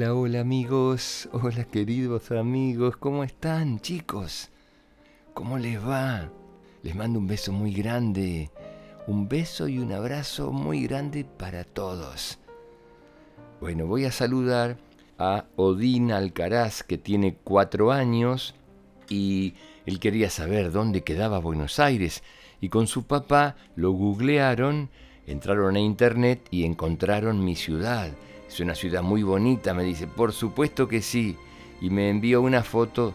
Hola, hola amigos, hola queridos amigos, ¿cómo están chicos? ¿Cómo les va? Les mando un beso muy grande, un beso y un abrazo muy grande para todos. Bueno, voy a saludar a Odín Alcaraz, que tiene cuatro años, y él quería saber dónde quedaba Buenos Aires, y con su papá lo googlearon, entraron a internet y encontraron mi ciudad es una ciudad muy bonita, me dice, por supuesto que sí. Y me envió una foto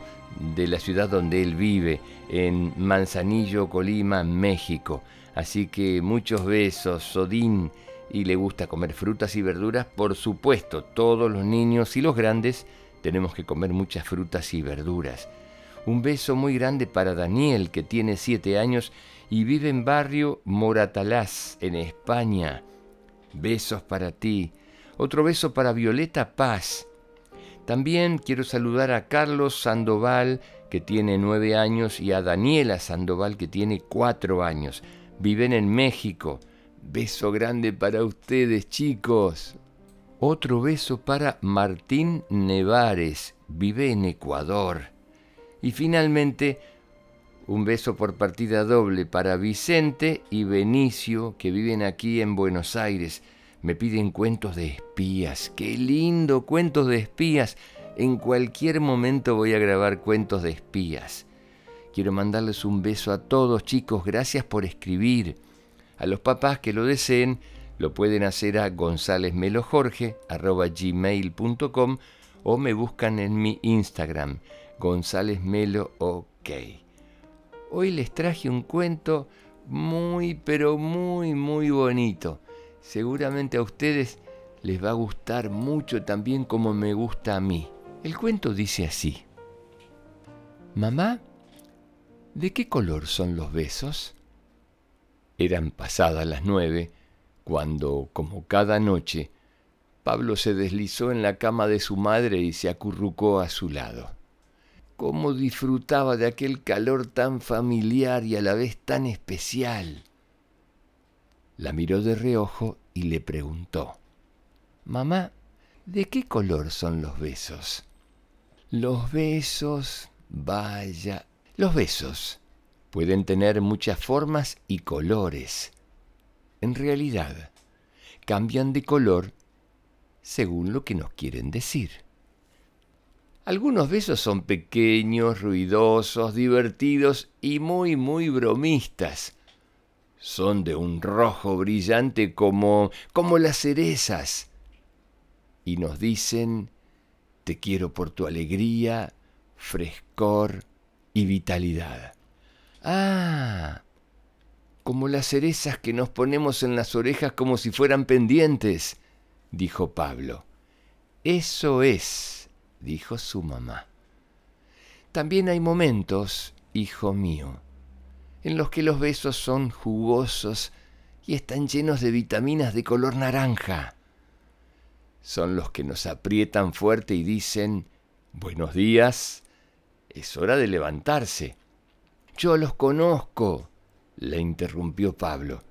de la ciudad donde él vive, en Manzanillo, Colima, México. Así que muchos besos, Sodín, y le gusta comer frutas y verduras, por supuesto, todos los niños y los grandes tenemos que comer muchas frutas y verduras. Un beso muy grande para Daniel, que tiene siete años y vive en barrio Moratalaz, en España. Besos para ti. Otro beso para Violeta Paz. También quiero saludar a Carlos Sandoval, que tiene nueve años, y a Daniela Sandoval, que tiene cuatro años. Viven en México. Beso grande para ustedes, chicos. Otro beso para Martín Nevares, vive en Ecuador. Y finalmente, un beso por partida doble para Vicente y Benicio, que viven aquí en Buenos Aires. Me piden cuentos de espías. ¡Qué lindo! Cuentos de espías. En cualquier momento voy a grabar cuentos de espías. Quiero mandarles un beso a todos chicos. Gracias por escribir. A los papás que lo deseen, lo pueden hacer a gonzalezmelojorge.gmail.com o me buscan en mi Instagram, gonzalezmelo ok. Hoy les traje un cuento muy, pero muy, muy bonito seguramente a ustedes les va a gustar mucho también como me gusta a mí. El cuento dice así. Mamá, ¿de qué color son los besos? Eran pasadas las nueve cuando, como cada noche, Pablo se deslizó en la cama de su madre y se acurrucó a su lado. Cómo disfrutaba de aquel calor tan familiar y a la vez tan especial. La miró de reojo y le preguntó, Mamá, ¿de qué color son los besos? Los besos, vaya, los besos pueden tener muchas formas y colores. En realidad, cambian de color según lo que nos quieren decir. Algunos besos son pequeños, ruidosos, divertidos y muy, muy bromistas son de un rojo brillante como, como las cerezas. Y nos dicen, te quiero por tu alegría, frescor y vitalidad. Ah, como las cerezas que nos ponemos en las orejas como si fueran pendientes, dijo Pablo. Eso es, dijo su mamá. También hay momentos, hijo mío, en los que los besos son jugosos y están llenos de vitaminas de color naranja. Son los que nos aprietan fuerte y dicen, buenos días, es hora de levantarse. Yo los conozco, le interrumpió Pablo.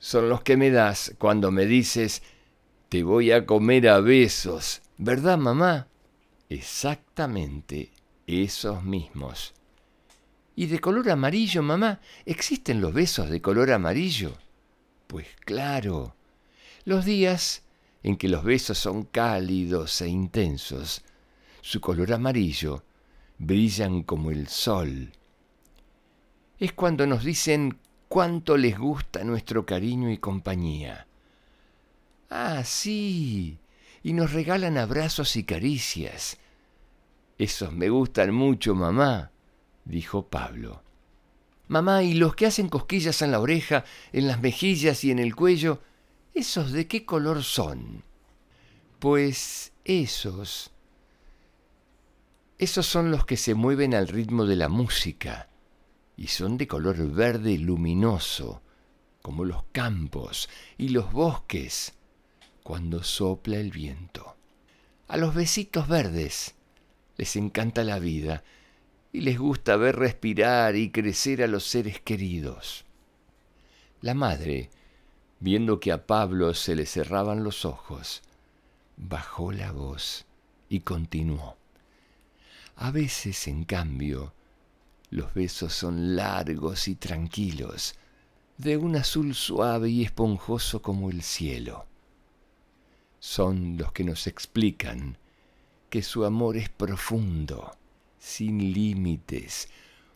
Son los que me das cuando me dices, te voy a comer a besos, ¿verdad, mamá? Exactamente esos mismos. ¿Y de color amarillo, mamá? ¿Existen los besos de color amarillo? Pues claro. Los días en que los besos son cálidos e intensos, su color amarillo brillan como el sol. Es cuando nos dicen cuánto les gusta nuestro cariño y compañía. Ah, sí, y nos regalan abrazos y caricias. Esos me gustan mucho, mamá dijo Pablo. Mamá, ¿y los que hacen cosquillas en la oreja, en las mejillas y en el cuello, esos de qué color son? Pues esos... Esos son los que se mueven al ritmo de la música y son de color verde luminoso, como los campos y los bosques cuando sopla el viento. A los besitos verdes les encanta la vida y les gusta ver respirar y crecer a los seres queridos. La madre, viendo que a Pablo se le cerraban los ojos, bajó la voz y continuó. A veces, en cambio, los besos son largos y tranquilos, de un azul suave y esponjoso como el cielo. Son los que nos explican que su amor es profundo, sin límites,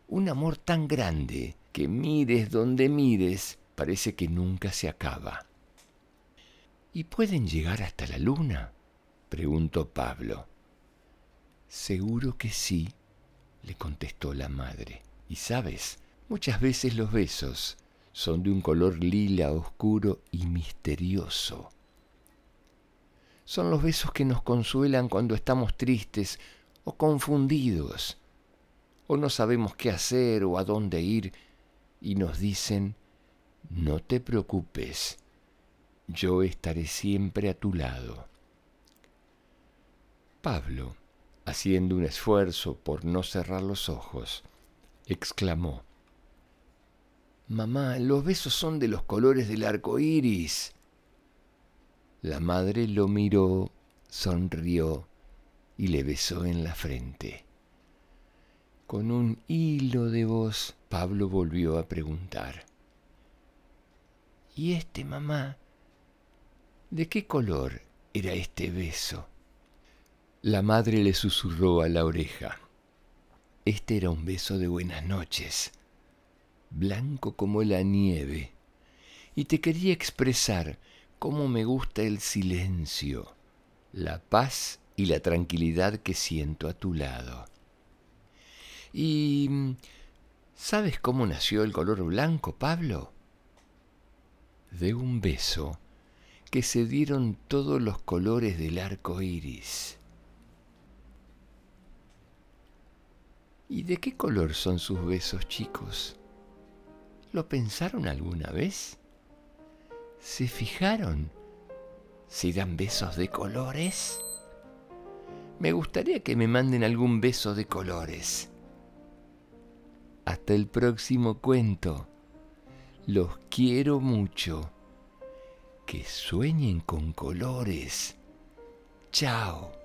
un amor tan grande que mires donde mires, parece que nunca se acaba. ¿Y pueden llegar hasta la luna? preguntó Pablo. Seguro que sí, le contestó la madre. Y sabes, muchas veces los besos son de un color lila oscuro y misterioso. Son los besos que nos consuelan cuando estamos tristes o confundidos, o no sabemos qué hacer o a dónde ir, y nos dicen, no te preocupes, yo estaré siempre a tu lado. Pablo, haciendo un esfuerzo por no cerrar los ojos, exclamó, Mamá, los besos son de los colores del arco iris. La madre lo miró, sonrió y le besó en la frente. Con un hilo de voz, Pablo volvió a preguntar. ¿Y este, mamá? ¿De qué color era este beso? La madre le susurró a la oreja. Este era un beso de buenas noches, blanco como la nieve, y te quería expresar cómo me gusta el silencio, la paz y la tranquilidad que siento a tu lado. ¿Y sabes cómo nació el color blanco, Pablo? de un beso que se dieron todos los colores del arco iris. ¿Y de qué color son sus besos, chicos? ¿Lo pensaron alguna vez? ¿Se fijaron si dan besos de colores? Me gustaría que me manden algún beso de colores. Hasta el próximo cuento. Los quiero mucho. Que sueñen con colores. Chao.